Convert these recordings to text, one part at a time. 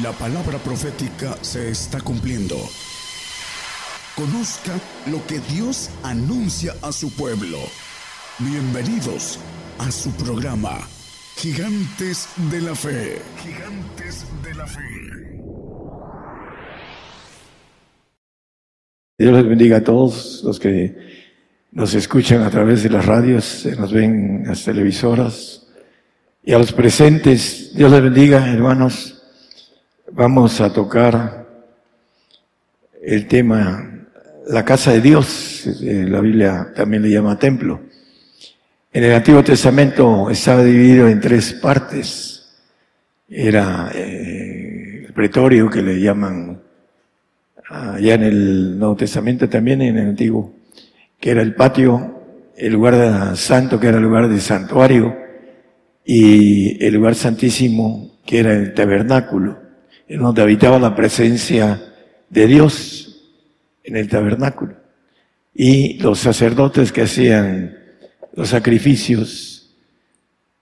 La palabra profética se está cumpliendo. Conozca lo que Dios anuncia a su pueblo. Bienvenidos a su programa, Gigantes de la Fe. Gigantes de la Fe. Dios les bendiga a todos los que nos escuchan a través de las radios, nos ven en las televisoras y a los presentes. Dios les bendiga, hermanos vamos a tocar el tema la casa de Dios, eh, la Biblia también le llama templo. En el Antiguo Testamento estaba dividido en tres partes. Era eh, el pretorio que le llaman allá en el Nuevo Testamento también en el Antiguo, que era el patio, el lugar santo que era el lugar de santuario y el lugar santísimo que era el tabernáculo en donde habitaba la presencia de Dios en el tabernáculo. Y los sacerdotes que hacían los sacrificios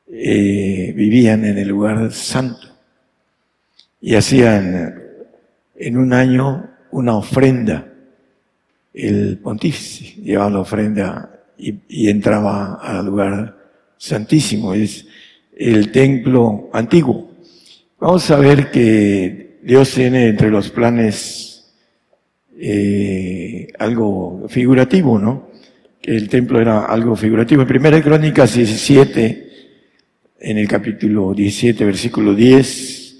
eh, vivían en el lugar santo y hacían en un año una ofrenda. El pontífice llevaba la ofrenda y, y entraba al lugar santísimo. Es el templo antiguo. Vamos a ver que Dios tiene entre los planes eh, algo figurativo, ¿no? Que el templo era algo figurativo. En Primera Crónicas 17, en el capítulo 17, versículo 10,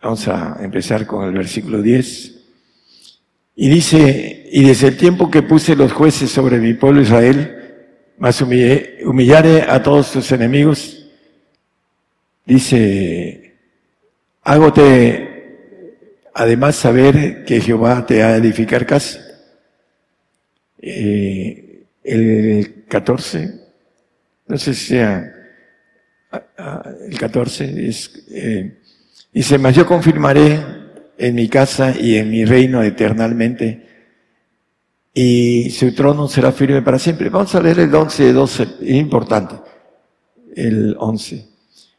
vamos a empezar con el versículo 10. Y dice, y desde el tiempo que puse los jueces sobre mi pueblo Israel, más humillaré a todos tus enemigos, dice Hágote además saber que Jehová te ha de edificar casa. Eh, el 14, no sé si sea ah, ah, el 14, es, eh, dice, mas yo confirmaré en mi casa y en mi reino eternamente y su trono será firme para siempre. Vamos a leer el 11, 12, es importante, el 11.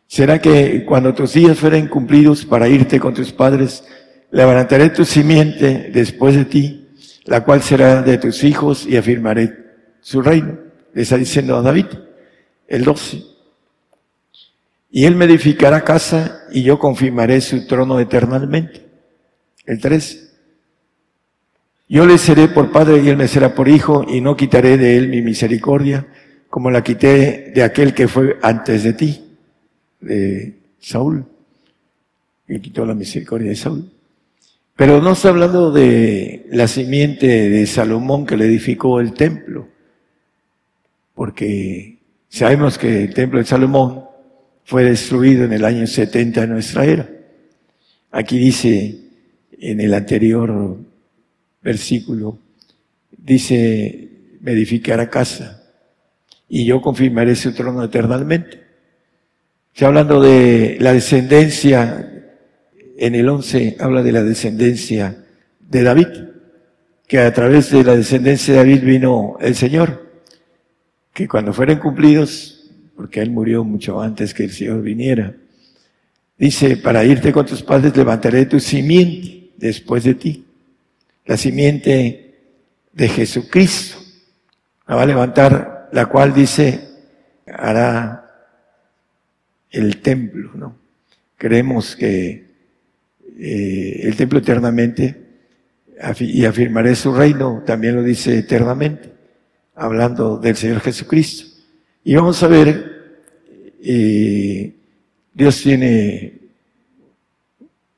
¿Será que cuando tus días fueren cumplidos para irte con tus padres, levantaré tu simiente después de ti, la cual será de tus hijos y afirmaré su reino? Le está diciendo a David, el 12. Y él me edificará casa y yo confirmaré su trono eternamente. El 13. Yo le seré por padre y él me será por hijo y no quitaré de él mi misericordia como la quité de aquel que fue antes de ti de Saúl, que quitó la misericordia de Saúl. Pero no está hablando de la simiente de Salomón que le edificó el templo, porque sabemos que el templo de Salomón fue destruido en el año 70 de nuestra era. Aquí dice, en el anterior versículo, dice, me edificará casa y yo confirmaré su trono eternamente. Está hablando de la descendencia, en el 11 habla de la descendencia de David, que a través de la descendencia de David vino el Señor, que cuando fueran cumplidos, porque él murió mucho antes que el Señor viniera, dice, para irte con tus padres levantaré tu simiente después de ti, la simiente de Jesucristo, la va a levantar, la cual dice, hará el templo, ¿no? Creemos que eh, el templo eternamente y afirmaré su reino, también lo dice eternamente, hablando del Señor Jesucristo. Y vamos a ver, eh, Dios tiene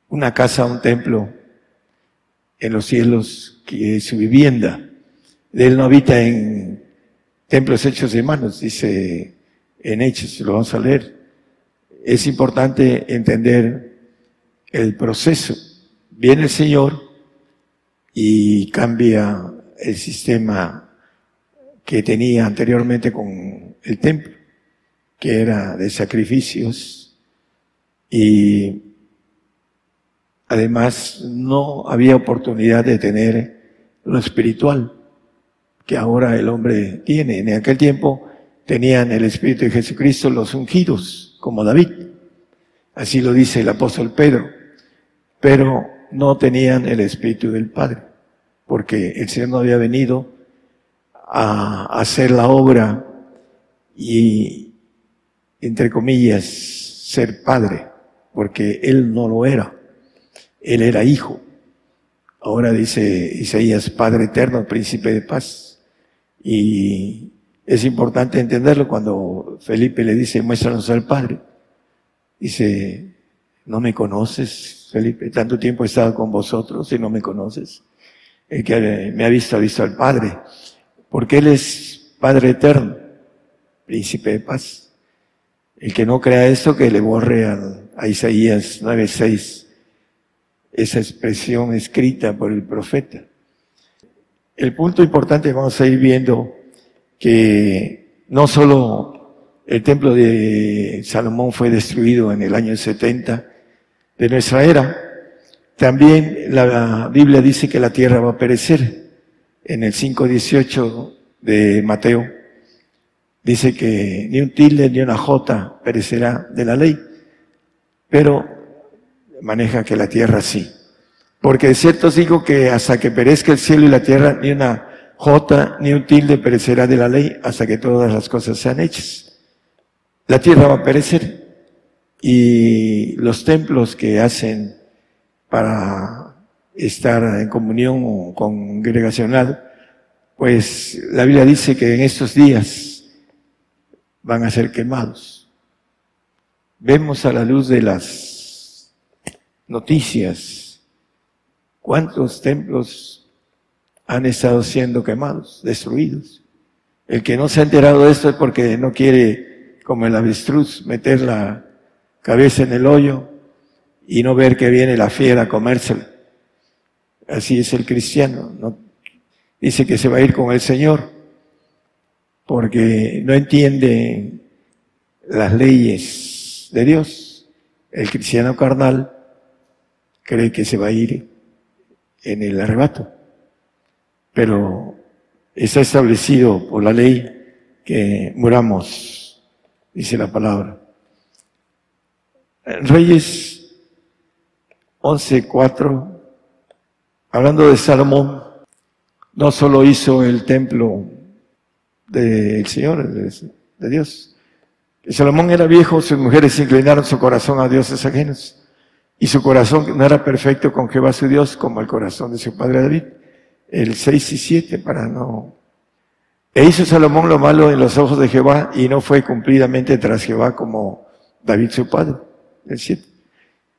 una casa, un templo en los cielos que es su vivienda. Él no habita en templos hechos de manos, dice en Hechos, lo vamos a leer es importante entender el proceso. Viene el Señor y cambia el sistema que tenía anteriormente con el templo, que era de sacrificios y además no había oportunidad de tener lo espiritual que ahora el hombre tiene. En aquel tiempo tenían el Espíritu de Jesucristo los ungidos como David. Así lo dice el apóstol Pedro. pero no tenían el Espíritu del Padre, porque el Señor no había venido a hacer la obra y, entre comillas, ser Padre, porque Él no lo era, Él era Hijo. Ahora dice Isaías, Padre eterno, príncipe de paz. Y es importante entenderlo cuando Felipe le dice, muéstranos al Padre. Dice, no me conoces, Felipe, tanto tiempo he estado con vosotros y no me conoces. El que me ha visto ha visto al Padre, porque Él es Padre eterno, príncipe de paz. El que no crea esto, que le borre a, a Isaías 9:6, esa expresión escrita por el profeta. El punto importante, vamos a ir viendo que no solo el templo de Salomón fue destruido en el año 70, de nuestra era. También la Biblia dice que la tierra va a perecer. En el 5.18 de Mateo dice que ni un tilde ni una jota perecerá de la ley, pero maneja que la tierra sí. Porque de cierto os digo que hasta que perezca el cielo y la tierra, ni una jota ni perecerá de la ley hasta que todas las cosas sean hechas. La tierra va a perecer y los templos que hacen para estar en comunión congregacional, pues la Biblia dice que en estos días van a ser quemados. Vemos a la luz de las noticias cuántos templos han estado siendo quemados, destruidos. El que no se ha enterado de esto es porque no quiere, como el avestruz, meter la cabeza en el hoyo y no ver que viene la fiera a comérsela. Así es el cristiano. ¿no? Dice que se va a ir con el Señor porque no entiende las leyes de Dios. El cristiano carnal cree que se va a ir en el arrebato. Pero está establecido por la ley que muramos, dice la palabra. Reyes 11.4, hablando de Salomón, no solo hizo el templo del Señor, de, Dios. Salomón era viejo, sus mujeres inclinaron su corazón a dioses ajenos. Y su corazón no era perfecto con Jehová su Dios como el corazón de su padre David. El 6 y 7 para no... E hizo Salomón lo malo en los ojos de Jehová y no fue cumplidamente tras Jehová como David su padre.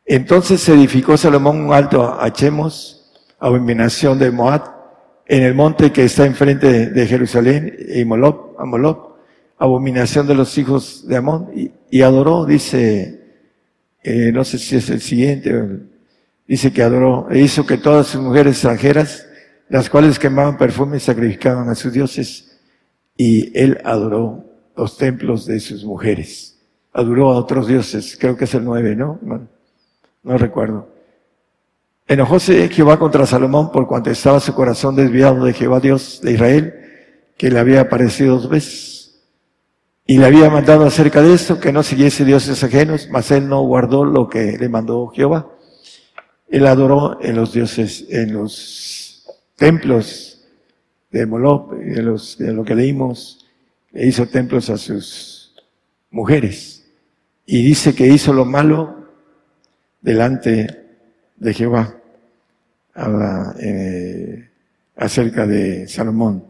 Entonces se edificó Salomón un alto a Chemos, abominación de Moab, en el monte que está enfrente de, Jerusalén, y Moloch, a abominación de los hijos de Amón, y, adoró, dice, eh, no sé si es el siguiente, dice que adoró, e hizo que todas sus mujeres extranjeras, las cuales quemaban perfume, sacrificaban a sus dioses, y él adoró los templos de sus mujeres adoró a otros dioses, creo que es el 9, ¿no? No, recuerdo. Enojóse Jehová contra Salomón por cuanto estaba su corazón desviado de Jehová Dios de Israel, que le había aparecido dos veces. Y le había mandado acerca de esto que no siguiese dioses ajenos, mas él no guardó lo que le mandó Jehová. Él adoró en los dioses, en los templos de Moloch, de, de lo que leímos, e hizo templos a sus mujeres y dice que hizo lo malo delante de Jehová eh, acerca de Salomón.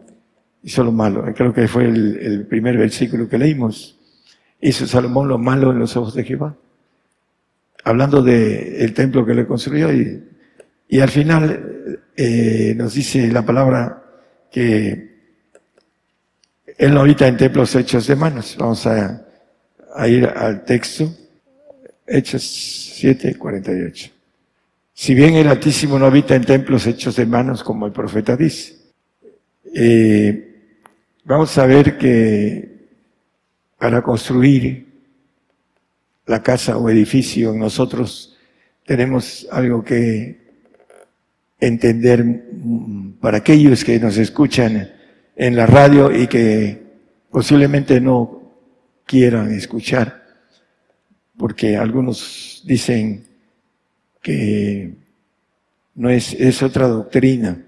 Hizo lo malo. Creo que fue el, primer versículo que leímos. Hizo Salomón lo malo en los ojos de Jehová. Hablando del templo que le construyó y, y al final eh, nos dice la palabra que él no habita en templos hechos de manos. Vamos a ir al texto, Hechos 7, 48. Si bien el Altísimo no habita en templos hechos de manos, como el profeta dice, eh, vamos a ver que para construir la casa o edificio nosotros tenemos algo que entender para aquellos que nos escuchan en la radio y que posiblemente no quieran escuchar, porque algunos dicen que no es, es otra doctrina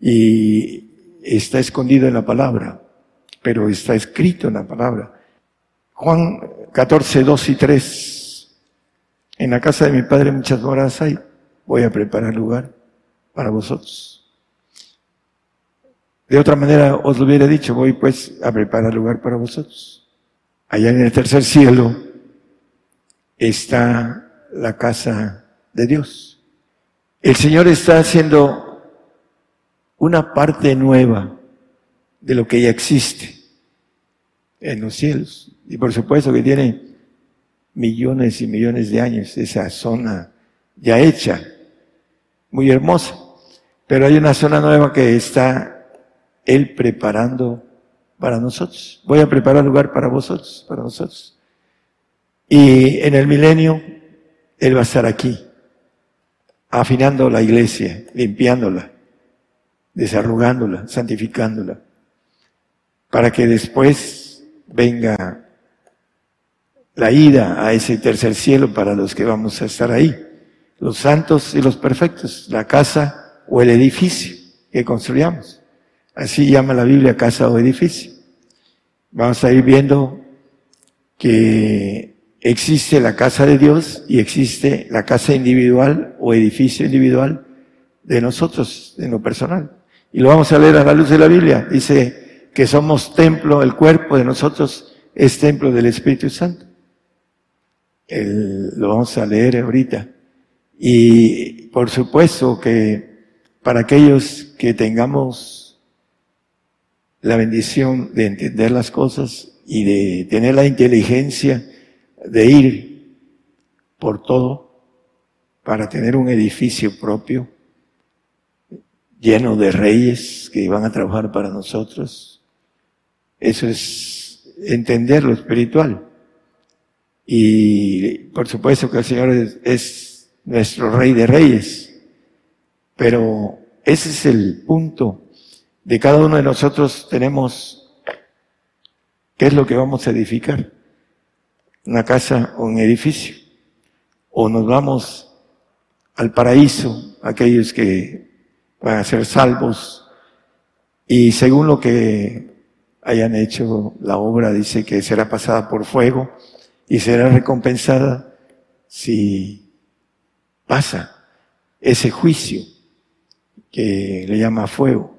y está escondido en la palabra, pero está escrito en la palabra. Juan 14, 2 y 3. En la casa de mi padre muchas moradas hay. Voy a preparar lugar para vosotros. De otra manera os lo hubiera dicho, voy pues a preparar lugar para vosotros. Allá en el tercer cielo está la casa de Dios. El Señor está haciendo una parte nueva de lo que ya existe en los cielos. Y por supuesto que tiene millones y millones de años esa zona ya hecha, muy hermosa. Pero hay una zona nueva que está Él preparando para nosotros. Voy a preparar lugar para vosotros, para nosotros. Y en el milenio Él va a estar aquí afinando la iglesia, limpiándola, desarrugándola, santificándola, para que después venga la ida a ese tercer cielo para los que vamos a estar ahí, los santos y los perfectos, la casa o el edificio que construyamos. Así llama la Biblia casa o edificio. Vamos a ir viendo que existe la casa de Dios y existe la casa individual o edificio individual de nosotros en lo personal. Y lo vamos a leer a la luz de la Biblia. Dice que somos templo, el cuerpo de nosotros es templo del Espíritu Santo. lo vamos a leer ahorita. Y por supuesto que para aquellos que tengamos la bendición de entender las cosas y de tener la inteligencia de ir por todo para tener un edificio propio lleno de reyes que van a trabajar para nosotros. Eso es entender lo espiritual. Y por supuesto que el Señor es, nuestro rey de reyes. Pero ese es el punto. De cada uno de nosotros tenemos qué es lo que vamos a edificar una casa o un edificio. O nos vamos al paraíso, aquellos que van a ser salvos. Y según lo que hayan hecho la obra, dice que será pasada por fuego y será recompensada si pasa ese juicio que le llama fuego,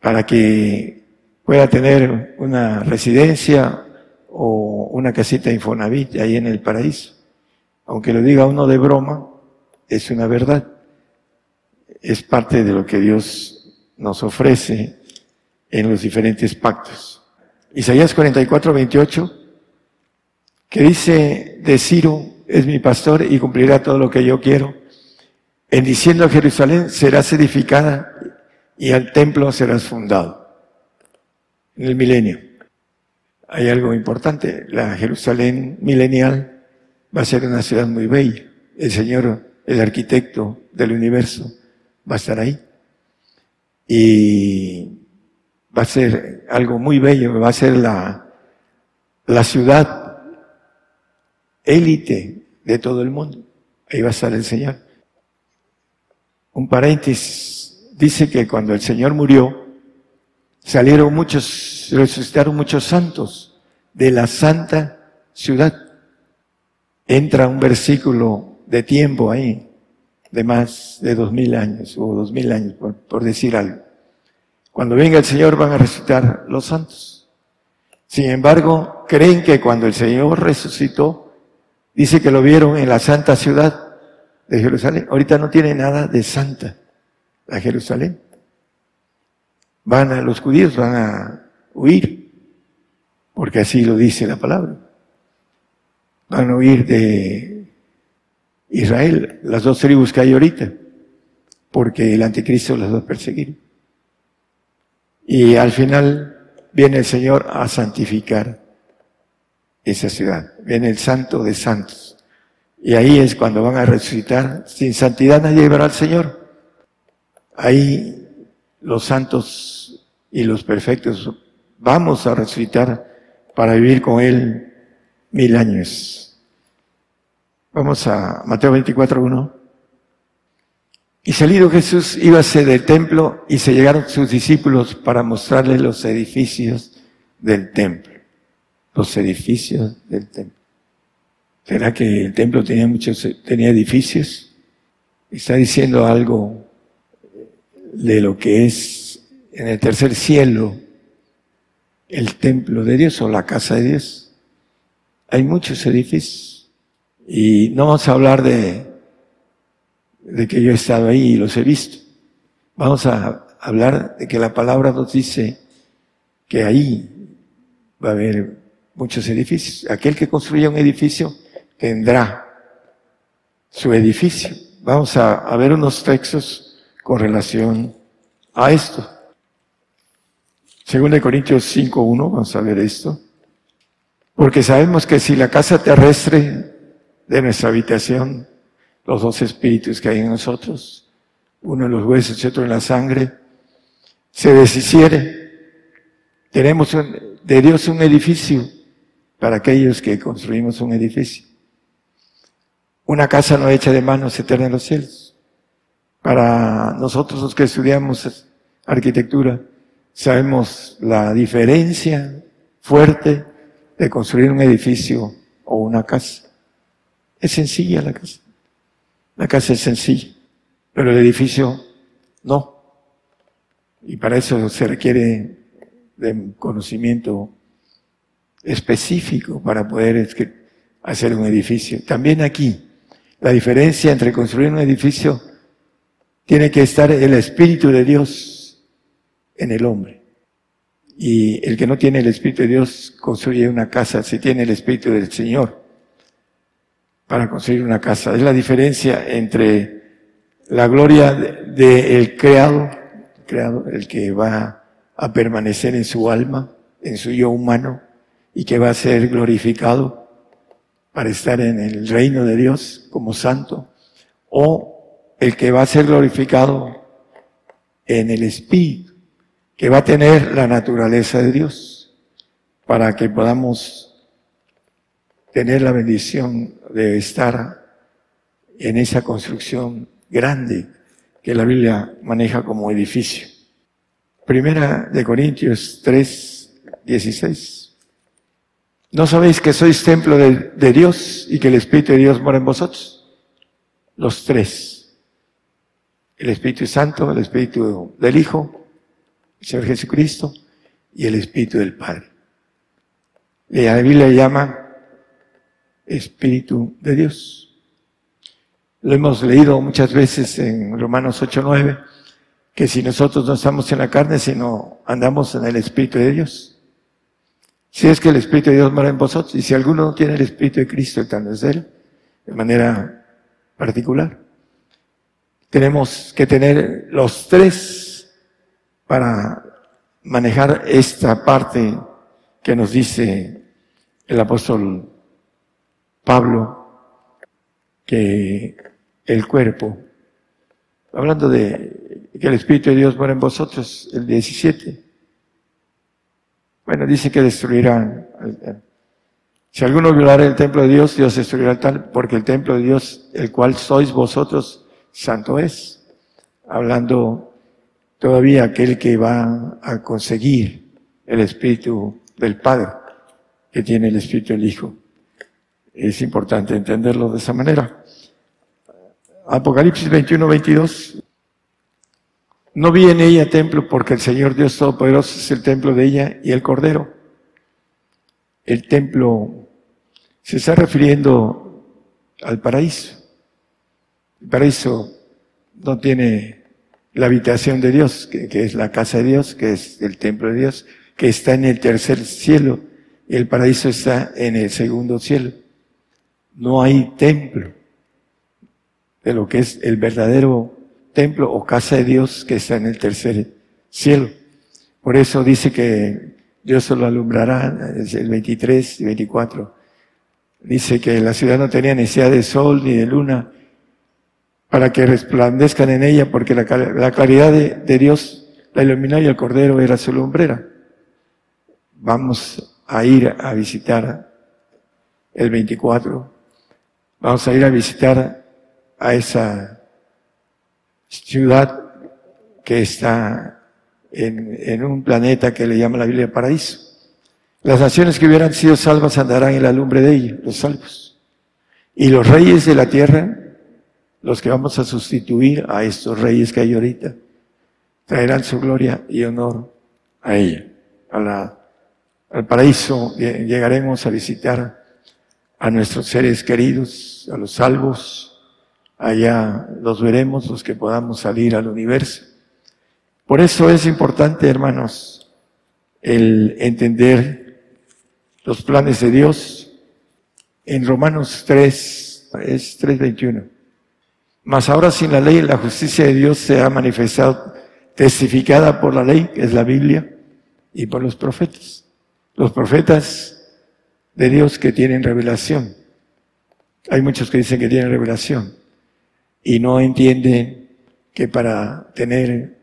para que pueda tener una residencia o una casita Infonavit ahí en el paraíso. Aunque lo diga uno de broma, es una verdad. Es parte de lo que Dios nos ofrece en los diferentes pactos. Isaías 44, 28, que dice de Ciro, es mi pastor y cumplirá todo lo que yo quiero. En diciendo Jerusalén serás edificada y al templo serás fundado. En el milenio hay algo importante. La Jerusalén milenial va a ser una ciudad muy bella. El Señor, el arquitecto del universo, va a estar ahí. Y va a ser algo muy bello, va a ser la, la ciudad élite de todo el mundo. Ahí va a estar el Señor. Un paréntesis, dice que cuando el Señor murió, salieron muchos, resucitaron muchos santos de la santa ciudad. Entra un versículo de tiempo ahí, de más de dos mil años o dos mil años, por, decir algo. Cuando venga el Señor van a resucitar los santos. Sin embargo, creen que cuando el Señor resucitó, dice que lo vieron en la santa ciudad de Jerusalén. Ahorita no tiene nada de santa la Jerusalén van a, los judíos van a huir, porque así lo dice la palabra. Van a huir de Israel, las dos tribus que hay ahorita, porque el anticristo las va a perseguir. Y al final viene el Señor a santificar esa ciudad. Viene el santo de santos. Y ahí es cuando van a resucitar. Sin santidad nadie verá al Señor. Ahí los santos y los perfectos vamos a resucitar para vivir con Él mil años. Vamos a Mateo 24.1. Y salido Jesús, íbase del templo y se llegaron sus discípulos para mostrarle los edificios del templo. Los edificios del templo. ¿Será que el templo tenía muchos, tenía edificios? Está diciendo algo de lo que es en el tercer cielo el templo de Dios o la casa de Dios. Hay muchos edificios. Y no vamos a hablar de de que yo he estado ahí y los he visto. Vamos a hablar de que la palabra nos dice que ahí va a haber muchos edificios. Aquel que construya un edificio tendrá su edificio. Vamos a, ver unos textos con relación a esto. Según de Corintios 5.1, vamos a ver esto. Porque sabemos que si la casa terrestre de nuestra habitación los dos espíritus que hay en nosotros, uno en los huesos y otro en la sangre, se deshiciere. Tenemos de Dios un edificio para aquellos que construimos un edificio. Una casa no hecha de manos eterna en los cielos. Para nosotros los que estudiamos arquitectura, sabemos la diferencia fuerte de construir un edificio o una casa. Es sencilla la casa. La casa es sencilla, pero el edificio no. Y para eso se requiere de conocimiento específico para poder hacer un edificio. También aquí, la diferencia entre construir un edificio tiene que estar el Espíritu de Dios en el hombre. Y el que no tiene el Espíritu de Dios construye una casa si tiene el Espíritu del Señor para construir una casa. Es la diferencia entre la gloria del creado, creado, el que va a permanecer en su alma, en su yo humano, y que va a ser glorificado para estar en el reino de Dios como santo, o el que va a ser glorificado en el Espíritu, que va a tener la naturaleza de Dios, para que podamos tener la bendición de estar en esa construcción grande que la Biblia maneja como edificio. Primera de Corintios 3, 16. ¿No sabéis que sois templo de, Dios y que el Espíritu de Dios mora en vosotros? Los tres. El Espíritu Santo, el Espíritu del Hijo, el Señor Jesucristo y el Espíritu del Padre. La Biblia llama Espíritu de Dios. Lo hemos leído muchas veces en Romanos 8:9, que si nosotros no estamos en la carne, sino andamos en el Espíritu de Dios. Si es que el Espíritu de Dios mora en vosotros, y si alguno no tiene el Espíritu de Cristo, el tal es de él, de manera particular. Tenemos que tener los tres para manejar esta parte que nos dice el apóstol Pablo que el cuerpo, hablando de que el Espíritu de Dios mora en vosotros, el 17. Bueno, dice que destruirán. Si alguno violara el templo de Dios, Dios destruirá el tal, porque el templo de Dios, el cual sois vosotros, santo es. Hablando todavía aquel que va a conseguir el Espíritu del Padre, que tiene el Espíritu del Hijo. Es importante entenderlo de esa manera. Apocalipsis 21, 22. No vi en ella templo porque el Señor Dios Todopoderoso es el templo de ella y el Cordero. El templo se está refiriendo al paraíso. El paraíso no tiene la habitación de Dios, que, que, es la casa de Dios, que es el templo de Dios, que está en el tercer cielo. El paraíso está en el segundo cielo no hay templo de lo que es el verdadero templo o casa de Dios que está en el tercer cielo. Por eso dice que Dios solo alumbrará, el 23 y 24. Dice que la ciudad no tenía necesidad de sol ni de luna para que resplandezcan en ella, porque la, claridad de, de Dios la iluminó y el Cordero era su lumbrera. Vamos a ir a visitar el 24 Vamos a ir a visitar a esa ciudad que está en, en un planeta que le llama la Biblia paraíso. Las naciones que hubieran sido salvas andarán en la lumbre de ella, los salvos. Y los reyes de la tierra, los que vamos a sustituir a estos reyes que hay ahorita, traerán su gloria y honor a ella, a la, al paraíso. Llegaremos a visitar a nuestros seres queridos, a los salvos. Allá los veremos, los que podamos salir al universo. Por eso es importante, hermanos, el entender los planes de Dios. En Romanos 3, es 3.21. Mas ahora sin la ley, la justicia de Dios se ha manifestado, testificada por la ley, que es la Biblia, y por los profetas. Los profetas de Dios que tienen revelación. Hay muchos que dicen que tienen revelación y no entienden que para tener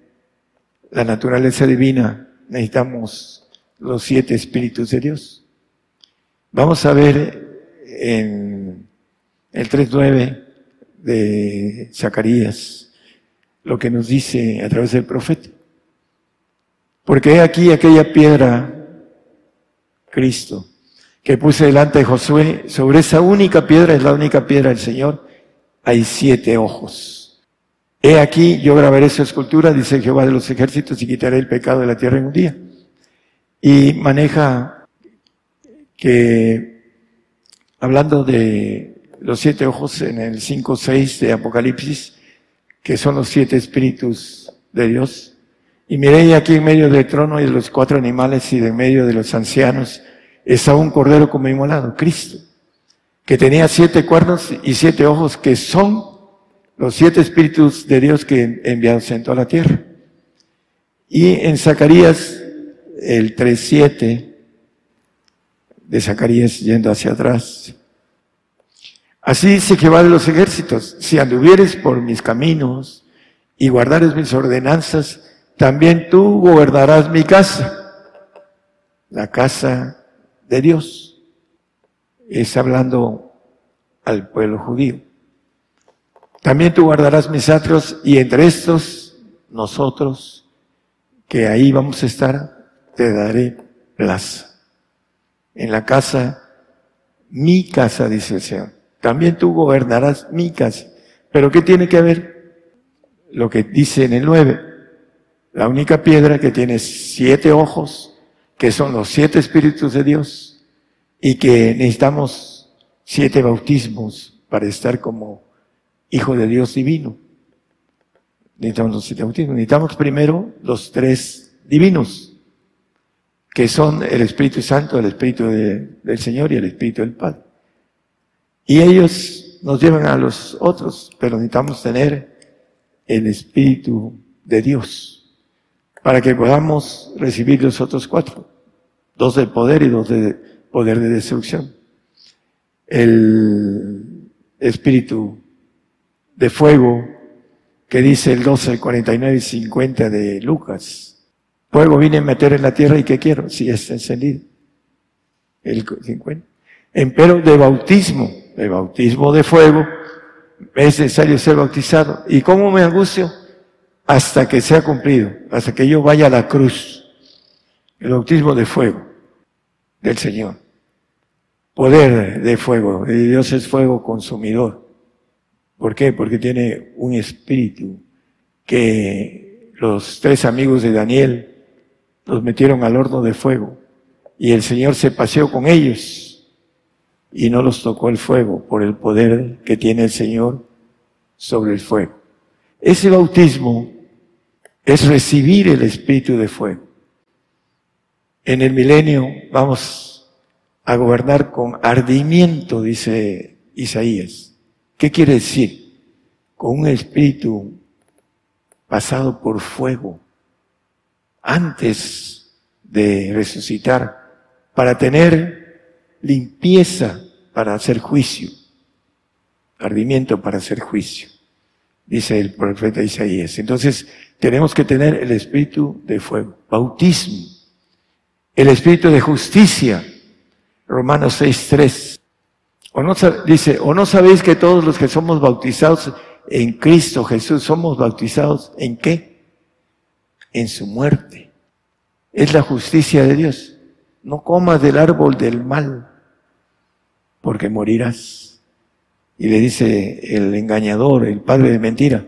la naturaleza divina necesitamos los siete espíritus de Dios. Vamos a ver en el 3.9 de Zacarías lo que nos dice a través del profeta. Porque aquí aquella piedra, Cristo, que puse delante de Josué, sobre esa única piedra, es la única piedra del Señor, hay siete ojos. He aquí, yo grabaré su escultura, dice Jehová de los ejércitos, y quitaré el pecado de la tierra en un día. Y maneja que hablando de los siete ojos en el 5.6 de Apocalipsis, que son los siete espíritus de Dios, y miré aquí en medio del trono y de los cuatro animales y de medio de los ancianos, está un cordero como inmolado, Cristo, que tenía siete cuernos y siete ojos, que son los siete espíritus de Dios que enviados en toda la tierra. Y en Zacarías, el 3.7, de Zacarías yendo hacia atrás. Así dice Jehová de los ejércitos, si anduvieres por mis caminos y guardares mis ordenanzas, también tú gobernarás mi casa, la casa de Dios. Es hablando al pueblo judío. También tú guardarás mis atrios y entre estos nosotros, que ahí vamos a estar, te daré plaza en la casa, mi casa, dice el Señor. También tú gobernarás mi casa. Pero ¿qué tiene que ver? Lo que dice en el 9. La única piedra que tiene siete ojos, que son los siete espíritus de Dios, y que necesitamos siete bautismos para estar como hijo de Dios divino. Necesitamos los siete bautismos. Necesitamos primero los tres divinos que son el Espíritu Santo, el Espíritu del Señor y el Espíritu del Padre. Y ellos nos llevan a los otros, pero necesitamos tener el Espíritu de Dios para que podamos recibir los otros cuatro, dos de poder y dos de poder de destrucción. El Espíritu de fuego que dice el 12, 49 y 50 de Lucas, Fuego vine a meter en la tierra y ¿qué quiero? Si está encendido. El 50. Empero de bautismo, de bautismo de fuego, es necesario ser bautizado. ¿Y cómo me angustio? Hasta que sea cumplido, hasta que yo vaya a la cruz. El bautismo de fuego del Señor. Poder de fuego. Dios es fuego consumidor. ¿Por qué? Porque tiene un espíritu que los tres amigos de Daniel los metieron al horno de fuego y el Señor se paseó con ellos y no los tocó el fuego por el poder que tiene el Señor sobre el fuego. Ese bautismo es recibir el espíritu de fuego. En el milenio vamos a gobernar con ardimiento, dice Isaías. ¿Qué quiere decir? Con un espíritu pasado por fuego antes de resucitar para tener limpieza para hacer juicio, ardimiento para hacer juicio, dice el profeta Isaías. Entonces tenemos que tener el espíritu de fuego, bautismo, el espíritu de justicia, Romanos 6.3. O no, dice, o no sabéis que todos los que somos bautizados en Cristo Jesús. Somos bautizados en qué? En su muerte. Es la justicia de Dios. No comas del árbol del mal, porque morirás. Y le dice el engañador, el padre de mentira,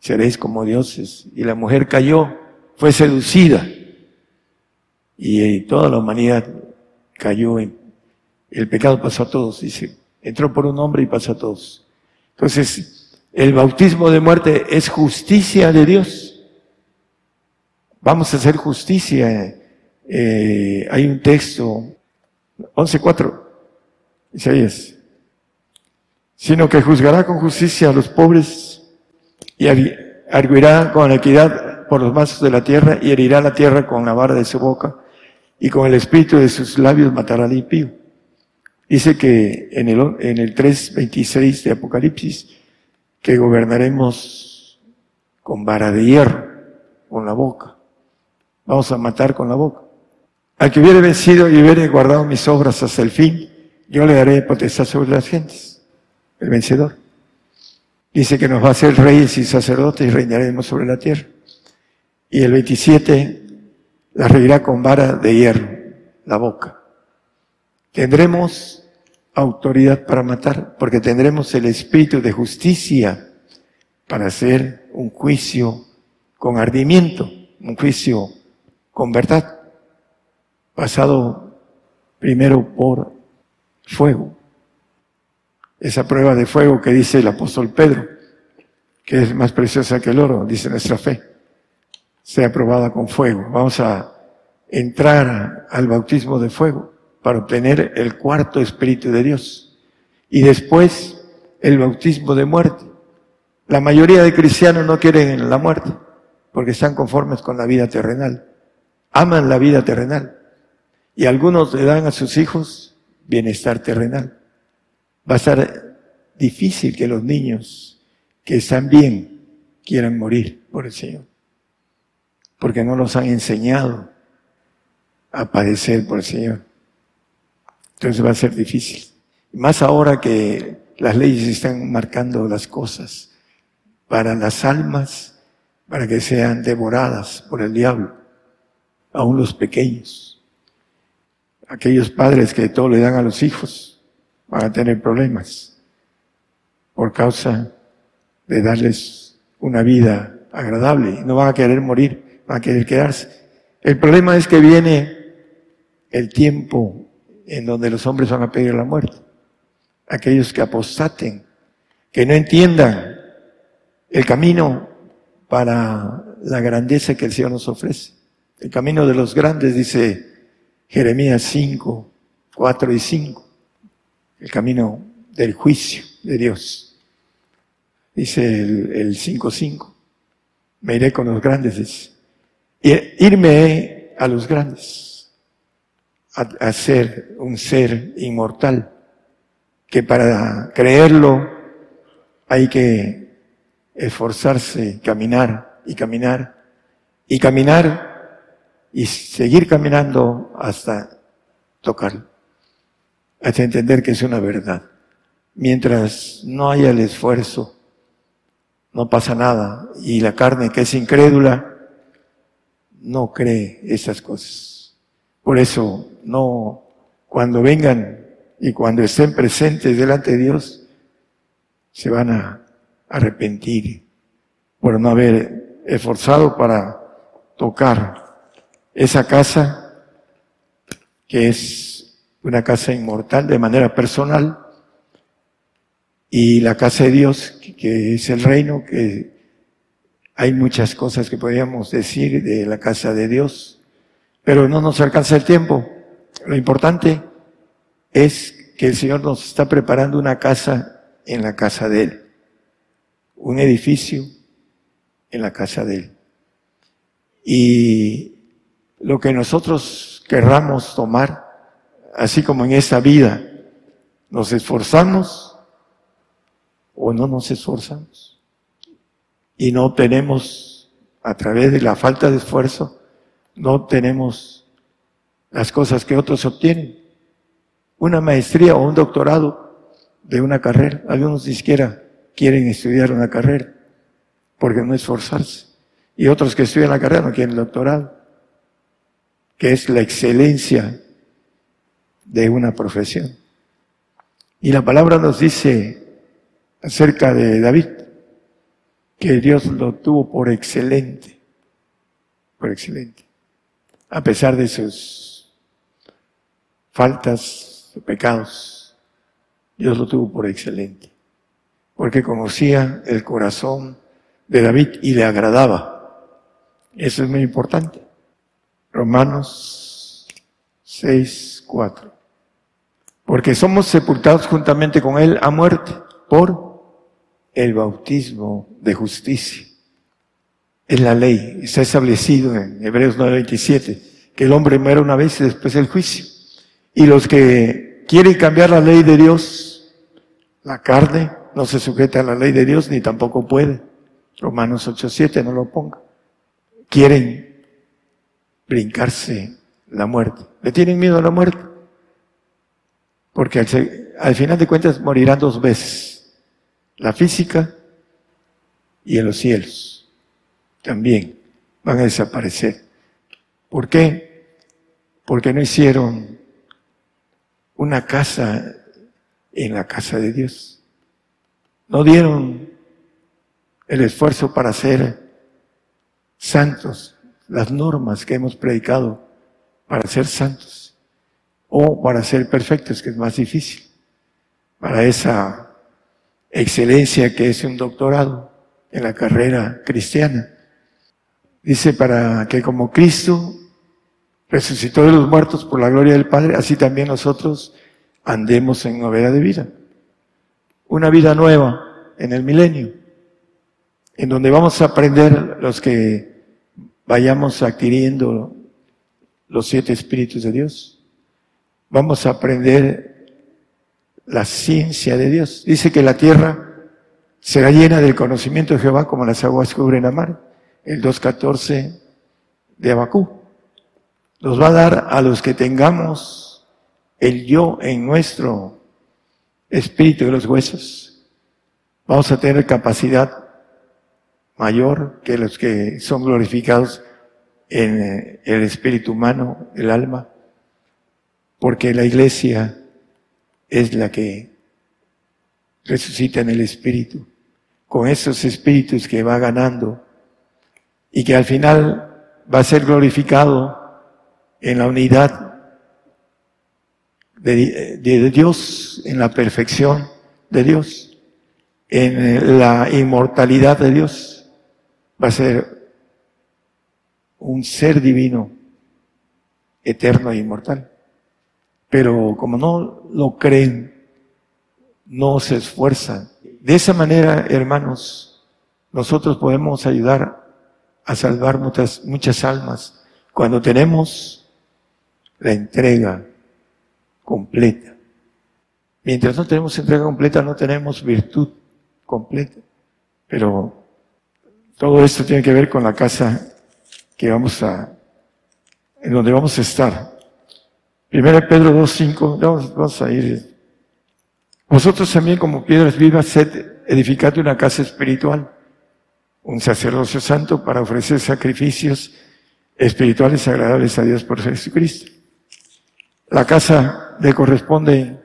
seréis como dioses. Y la mujer cayó, fue seducida. Y toda la humanidad cayó en... El pecado pasó a todos, dice. Entró por un hombre y pasó a todos. Entonces, el bautismo de muerte es justicia de Dios. Vamos a hacer justicia. Eh, hay un texto, 11.4, Isaías. Sino que juzgará con justicia a los pobres y arguirá con equidad por los mazos de la tierra y herirá la tierra con la vara de su boca y con el espíritu de sus labios matará al impío. Dice que en el, en el 3.26 de Apocalipsis, que gobernaremos con vara de hierro, con la boca. Vamos a matar con la boca. Al que hubiere vencido y hubiere guardado mis obras hasta el fin, yo le daré potestad sobre las gentes. El vencedor. Dice que nos va a hacer reyes y sacerdotes y reinaremos sobre la tierra. Y el 27 la reirá con vara de hierro, la boca. Tendremos autoridad para matar, porque tendremos el espíritu de justicia para hacer un juicio con ardimiento, un juicio con verdad, pasado primero por fuego. Esa prueba de fuego que dice el apóstol Pedro, que es más preciosa que el oro, dice nuestra fe sea probada con fuego. Vamos a entrar al bautismo de fuego para obtener el cuarto Espíritu de Dios. Y después el bautismo de muerte. La mayoría de cristianos no quieren la muerte porque están conformes con la vida terrenal. Aman la vida terrenal. Y algunos le dan a sus hijos bienestar terrenal. Va a ser difícil que los niños que están bien quieran morir por el Señor porque no los han enseñado a padecer por el Señor. Entonces va a ser difícil. Más ahora que las leyes están marcando las cosas para las almas, para que sean devoradas por el diablo, aún los pequeños. Aquellos padres que todo le dan a los hijos van a tener problemas por causa de darles una vida agradable. No van a querer morir va a querer quedarse. El problema es que viene el tiempo en donde los hombres van a pedir la muerte. Aquellos que apostaten, que no entiendan el camino para la grandeza que el Señor nos ofrece. El camino de los grandes, dice Jeremías 5, 4 y 5. El camino del juicio de Dios. Dice el, el 5, 5. Me iré con los grandes, dice irme a los grandes, a, ser un ser inmortal, que para creerlo hay que esforzarse, caminar y caminar y caminar y seguir caminando hasta tocarlo, hasta entender que es una verdad. Mientras no haya el esfuerzo, no pasa nada. Y la carne que es incrédula, no cree esas cosas. Por eso, no, cuando vengan y cuando estén presentes delante de Dios, se van a arrepentir por no haber esforzado para tocar esa casa que es una casa inmortal de manera personal y la casa de Dios que es el reino que hay muchas cosas que podríamos decir de la casa de Dios, pero no nos alcanza el tiempo. Lo importante es que el Señor nos está preparando una casa en la casa de Él, un edificio en la casa de Él. Y lo que nosotros querramos tomar, así como en esta vida, nos esforzamos o no nos esforzamos y no tenemos, a través de la falta de esfuerzo, no tenemos las cosas que otros obtienen. Una maestría o un doctorado de una carrera, algunos ni siquiera quieren estudiar una carrera, porque no esforzarse. Y otros que estudian la carrera no quieren el doctorado, que es la excelencia de una profesión. Y la palabra nos dice acerca de David, que Dios lo tuvo por excelente, por excelente, a pesar de sus faltas, pecados, Dios lo tuvo por excelente, porque conocía el corazón de David y le agradaba. Eso es muy importante. Romanos 6, 4. Porque somos sepultados juntamente con Él a muerte por el bautismo de justicia. Es la ley, está establecido en Hebreos 9:27, que el hombre muere una vez y después el juicio. Y los que quieren cambiar la ley de Dios, la carne no se sujeta a la ley de Dios ni tampoco puede. Romanos 8:7 no lo ponga. Quieren brincarse la muerte. ¿Le tienen miedo a la muerte? Porque al, al final de cuentas morirán dos veces. La física y en los cielos. También van a desaparecer. ¿Por qué? Porque no hicieron una casa en la casa de Dios. No dieron el esfuerzo para ser santos, las normas que hemos predicado para ser santos o para ser perfectos, que es más difícil, para esa excelencia que es un doctorado en la carrera cristiana. Dice, para que como Cristo resucitó de los muertos por la gloria del Padre, así también nosotros andemos en novedad de vida. Una vida nueva en el milenio, en donde vamos a aprender los que vayamos adquiriendo los siete espíritus de Dios vamos a aprender la ciencia de Dios. Dice que la tierra será llena del conocimiento de Jehová como las aguas cubren la mar. El 2.14 de Abacú. Nos va a dar a los que tengamos el yo en nuestro espíritu de los huesos. Vamos a tener capacidad mayor que los que son glorificados en el espíritu humano, el alma porque la iglesia es la que resucita en el Espíritu, con esos espíritus que va ganando y que al final va a ser glorificado en la unidad de, Dios, en la perfección de Dios, en la inmortalidad de Dios. Va a ser un ser divino, eterno e inmortal. Pero como no lo creen, no se esfuerzan. De esa manera, hermanos, nosotros podemos ayudar a salvar muchas, muchas almas cuando tenemos la entrega completa. Mientras no tenemos entrega completa, no tenemos virtud completa. Pero todo esto tiene que ver con la casa que vamos a, en donde vamos a estar. Primera Pedro 2.5, vamos, vamos a ir. Vosotros también como piedras vivas edificad una casa espiritual, un sacerdocio santo para ofrecer sacrificios espirituales agradables a Dios por Jesucristo. La casa le corresponde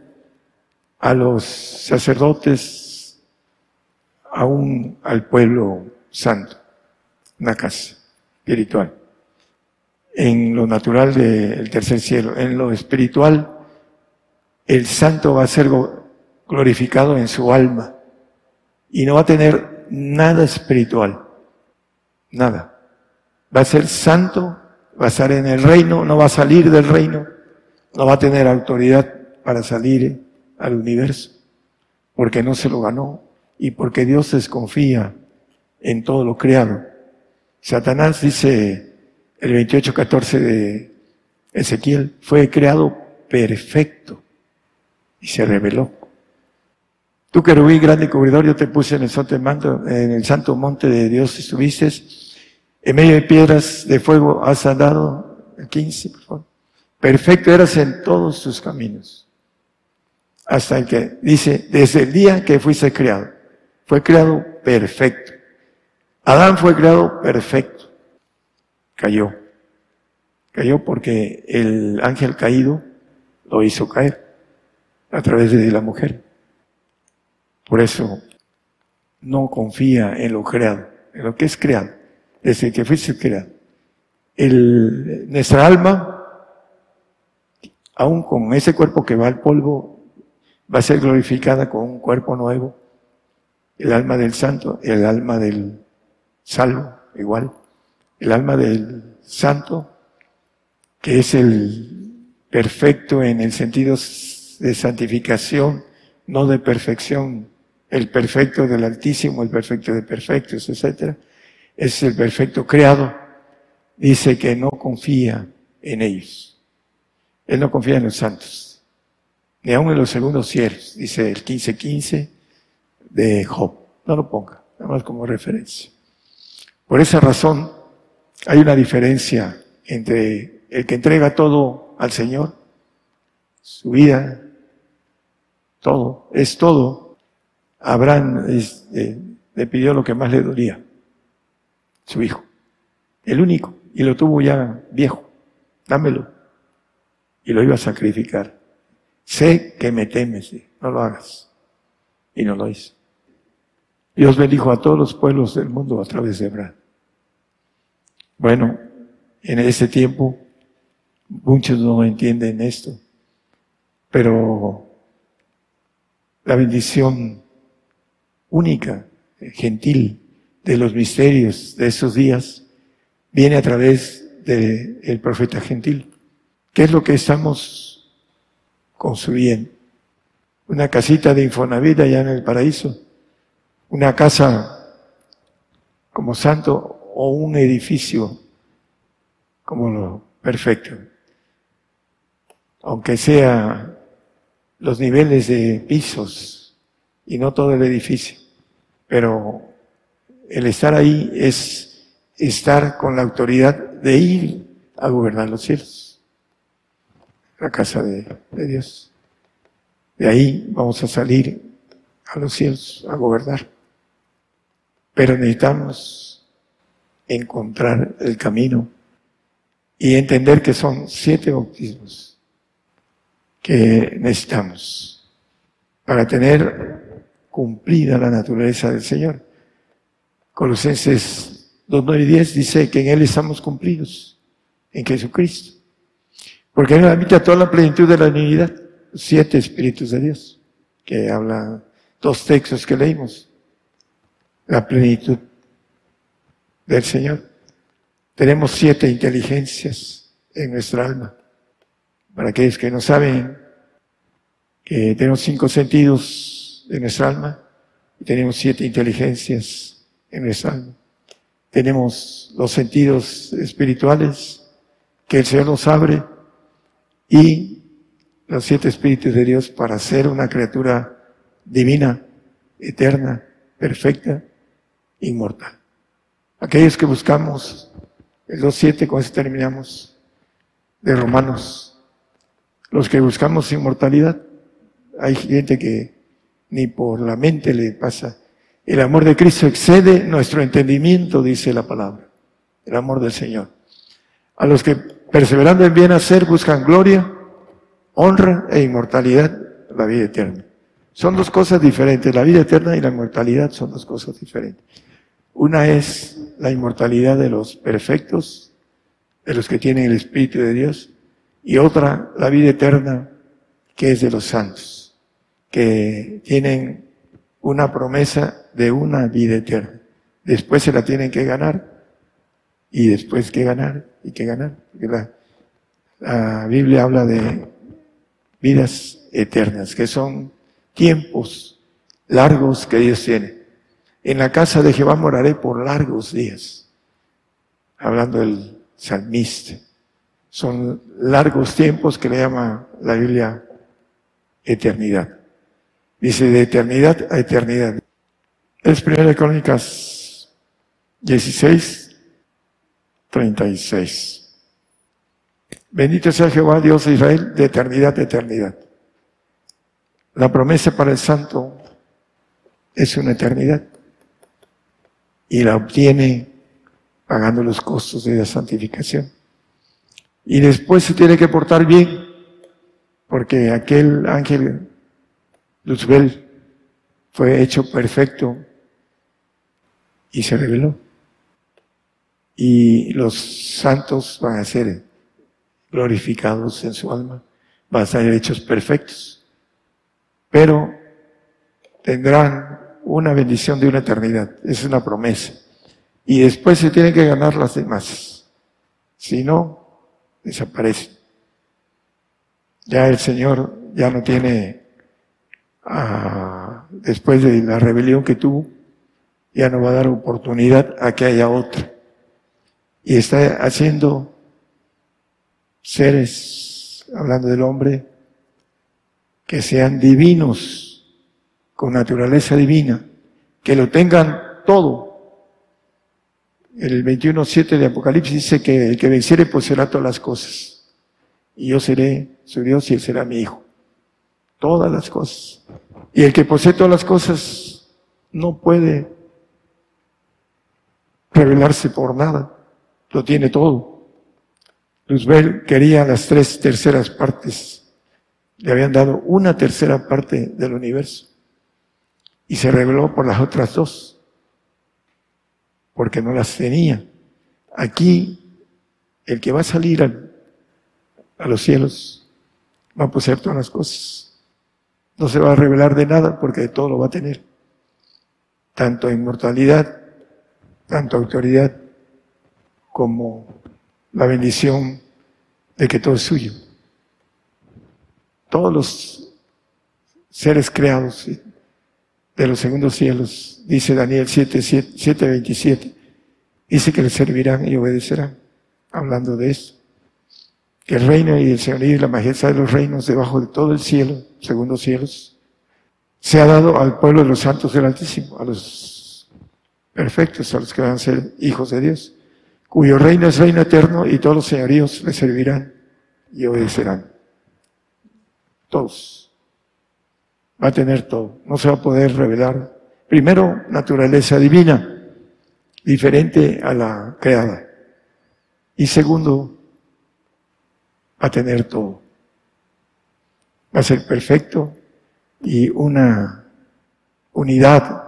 a los sacerdotes, aún al pueblo santo, una casa espiritual en lo natural del tercer cielo. En lo espiritual, el santo va a ser glorificado en su alma y no va a tener nada espiritual, nada. Va a ser santo, va a estar en el reino, no va a salir del reino, no va a tener autoridad para salir al universo, porque no se lo ganó y porque Dios desconfía en todo lo creado. Satanás dice, el 28-14 de Ezequiel, fue creado perfecto y se reveló. Tú, querubín grande cubridor, yo te puse en el santo mando, en el santo monte de Dios estuviste, en medio de piedras de fuego has andado, el 15, por favor. Perfecto eras en todos tus caminos. Hasta el que dice, desde el día que fuiste creado, Fue creado perfecto. Adán fue creado perfecto. Cayó. Cayó porque el ángel caído lo hizo caer a través de la mujer. Por eso no confía en lo creado, en lo que es creado, desde que fuiste creado. El, nuestra alma, aún con ese cuerpo que va al polvo, va a ser glorificada con un cuerpo nuevo. El alma del santo, el alma del salvo, igual. El alma del santo, que es el perfecto en el sentido de santificación, no de perfección, el perfecto del Altísimo, el perfecto de perfectos, etc. Es el perfecto creado. Dice que no confía en ellos. Él no confía en los santos, ni aun en los segundos cielos, dice el 15:15 de Job. No lo ponga, nada más como referencia. Por esa razón, hay una diferencia entre el que entrega todo al Señor, su vida, todo, es todo. Abraham eh, le pidió lo que más le dolía, su hijo, el único, y lo tuvo ya viejo, dámelo. Y lo iba a sacrificar. Sé que me temes, no lo hagas. Y no lo hizo. Dios bendijo a todos los pueblos del mundo a través de Abraham. Bueno, en ese tiempo muchos no entienden esto, pero la bendición única, gentil de los misterios de esos días viene a través del profeta gentil. ¿Qué es lo que estamos construyendo? Una casita de Infonavit allá en el paraíso, una casa como santo o un edificio como lo perfecto. Aunque sea los niveles de pisos y no todo el edificio. Pero el estar ahí es estar con la autoridad de ir a gobernar los cielos, la casa de, Dios. De ahí vamos a salir a los cielos a gobernar. Pero necesitamos encontrar el camino y entender que son siete bautismos que necesitamos para tener cumplida la naturaleza del Señor. Colosenses 2, 9 y 10 dice que en Él estamos cumplidos, en Jesucristo. Porque Él habita toda la plenitud de la divinidad, siete espíritus de Dios, que habla dos textos que leímos. La plenitud del Señor. Tenemos siete inteligencias en nuestra alma. Para aquellos que no saben que tenemos cinco sentidos en nuestra alma y tenemos siete inteligencias en nuestra alma. Tenemos los sentidos espirituales que el Señor nos abre y los siete espíritus de Dios para ser una criatura divina, eterna, perfecta, inmortal. Aquellos que buscamos el 2.7, con eso terminamos, de Romanos los que buscamos inmortalidad, hay gente que ni por la mente le pasa. El amor de Cristo excede nuestro entendimiento, dice la palabra. El amor del Señor. A los que perseverando en bien hacer buscan gloria, honra e inmortalidad, la vida eterna. Son dos cosas diferentes. La vida eterna y la inmortalidad son dos cosas diferentes. Una es la inmortalidad de los perfectos, de los que tienen el Espíritu de Dios, y otra, la vida eterna, que es de los santos, que tienen una promesa de una vida eterna. Después se la tienen que ganar, y después que ganar, y que ganar. Porque la, la Biblia habla de vidas eternas, que son tiempos largos que Dios tiene. En la casa de Jehová moraré por largos días, hablando del salmista. Son largos tiempos que le llama la Biblia eternidad. Dice de eternidad a eternidad. Es Primera Crónicas 16, 36. Bendito sea Jehová, Dios de Israel, de eternidad a eternidad. La promesa para el santo es una eternidad. Y la obtiene pagando los costos de la santificación. Y después se tiene que portar bien, porque aquel ángel Luzbel fue hecho perfecto y se reveló. Y los santos van a ser glorificados en su alma, van a ser hechos perfectos. Pero tendrán una bendición de una eternidad. Es una promesa. Y después se tienen que ganar las demás. Si no, desaparecen. Ya el Señor ya no tiene, ah, después de la rebelión que tuvo, ya no va a dar oportunidad a que haya otra. Y está haciendo seres, hablando del hombre, que sean divinos con naturaleza divina, que lo tengan todo. El 21.7 de Apocalipsis dice que el que venciere poseerá todas las cosas. Y yo seré su Dios y él será mi hijo. Todas las cosas. Y el que posee todas las cosas no puede revelarse por nada. Lo tiene todo. Luzbel quería las tres terceras partes. Le habían dado una tercera parte del universo y se reveló por las otras dos, porque no las tenía. Aquí, el que va a salir a, los cielos va a poseer todas las cosas. No se va a revelar de nada porque de todo lo va a tener. Tanto inmortalidad, tanto autoridad, como la bendición de que todo es suyo. Todos los seres creados de los segundos cielos, dice Daniel 7, 7, 27, dice que le servirán y obedecerán, hablando de eso. Que el reino y el señorío y la majestad de los reinos debajo de todo el cielo, segundos cielos, se ha dado al pueblo de los santos del Altísimo, a los perfectos, a los que van a ser hijos de Dios, cuyo reino es reino eterno y todos los señoríos le servirán y obedecerán. Todos va a tener todo, no se va a poder revelar. Primero, naturaleza divina, diferente a la creada. Y segundo, va a tener todo. Va a ser perfecto y una unidad.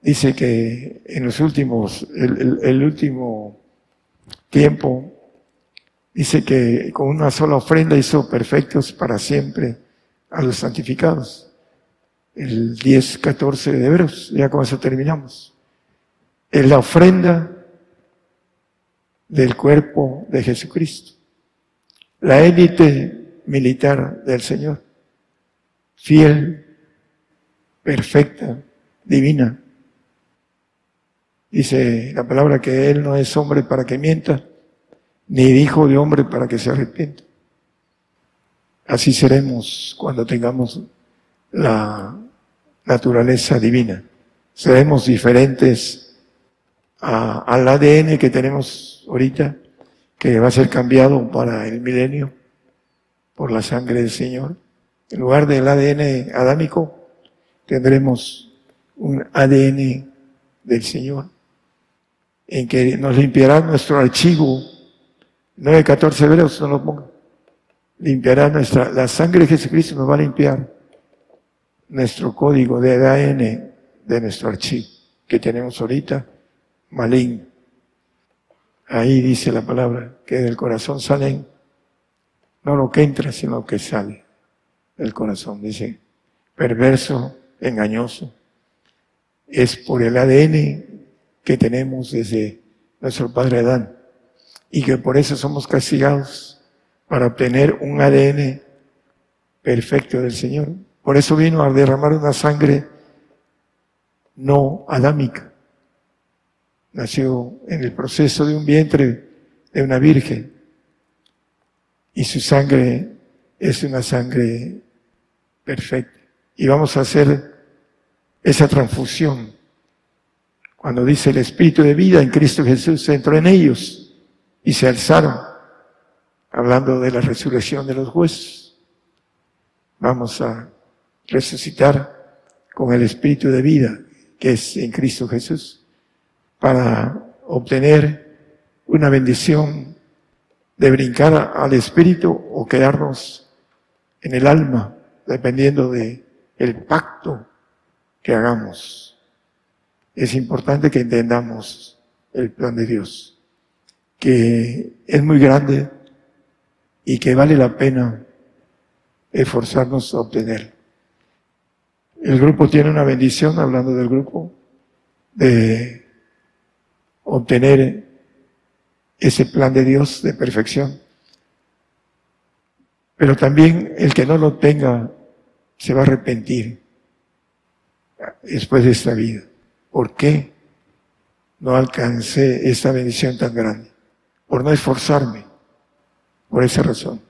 Dice que en los últimos, el, último tiempo, dice que con una sola ofrenda hizo perfectos para siempre a los santificados el 10, 14 de Hebreos, ya con eso terminamos. Es la ofrenda del cuerpo de Jesucristo, la élite militar del Señor, fiel, perfecta, divina. Dice la palabra que Él no es hombre para que mienta, ni hijo de hombre para que se arrepienta. Así seremos cuando tengamos la naturaleza divina. Seremos diferentes al ADN que tenemos ahorita, que va a ser cambiado para el milenio por la sangre del Señor. En lugar del ADN adámico, tendremos un ADN del Señor, en que nos limpiará nuestro archivo. 9.14 veros, no lo ponga. Limpiará nuestra, la sangre de Jesucristo nos va a limpiar nuestro código de ADN de nuestro archivo que tenemos ahorita, maligno. Ahí dice la palabra que del corazón salen no lo que entra, sino lo que sale del corazón. Dice, perverso, engañoso. Es por el ADN que tenemos desde nuestro padre Adán y que por eso somos castigados para obtener un ADN perfecto del Señor. Por eso vino a derramar una sangre no adámica. Nació en el proceso de un vientre de una virgen. Y su sangre es una sangre perfecta. Y vamos a hacer esa transfusión. Cuando dice el Espíritu de vida en Cristo Jesús entró en ellos y se alzaron, hablando de la resurrección de los huesos. Vamos a resucitar con el espíritu de vida que es en Cristo Jesús para obtener una bendición de brincar al espíritu o quedarnos en el alma, dependiendo de el pacto que hagamos. Es importante que entendamos el plan de Dios, que es muy grande y que vale la pena esforzarnos a obtener. El grupo tiene una bendición, hablando del grupo, de obtener ese plan de Dios de perfección. Pero también el que no lo tenga se va a arrepentir después de esta vida. ¿Por qué no alcancé esta bendición tan grande? Por no esforzarme, por esa razón.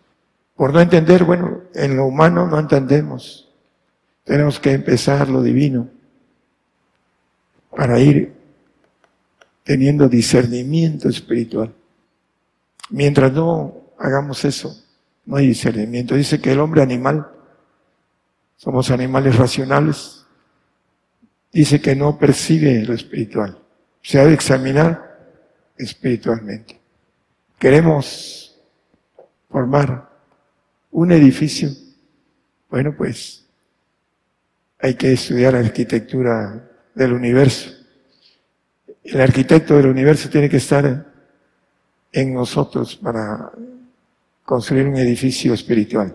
Por no entender, bueno, en lo humano no entendemos. Tenemos que empezar lo divino para ir teniendo discernimiento espiritual. Mientras no hagamos eso, no hay discernimiento. Dice que el hombre animal, somos animales racionales, dice que no percibe lo espiritual. Se ha de examinar espiritualmente. Queremos formar un edificio. Bueno, pues hay que estudiar la arquitectura del universo. El arquitecto del universo tiene que estar en nosotros para construir un edificio espiritual.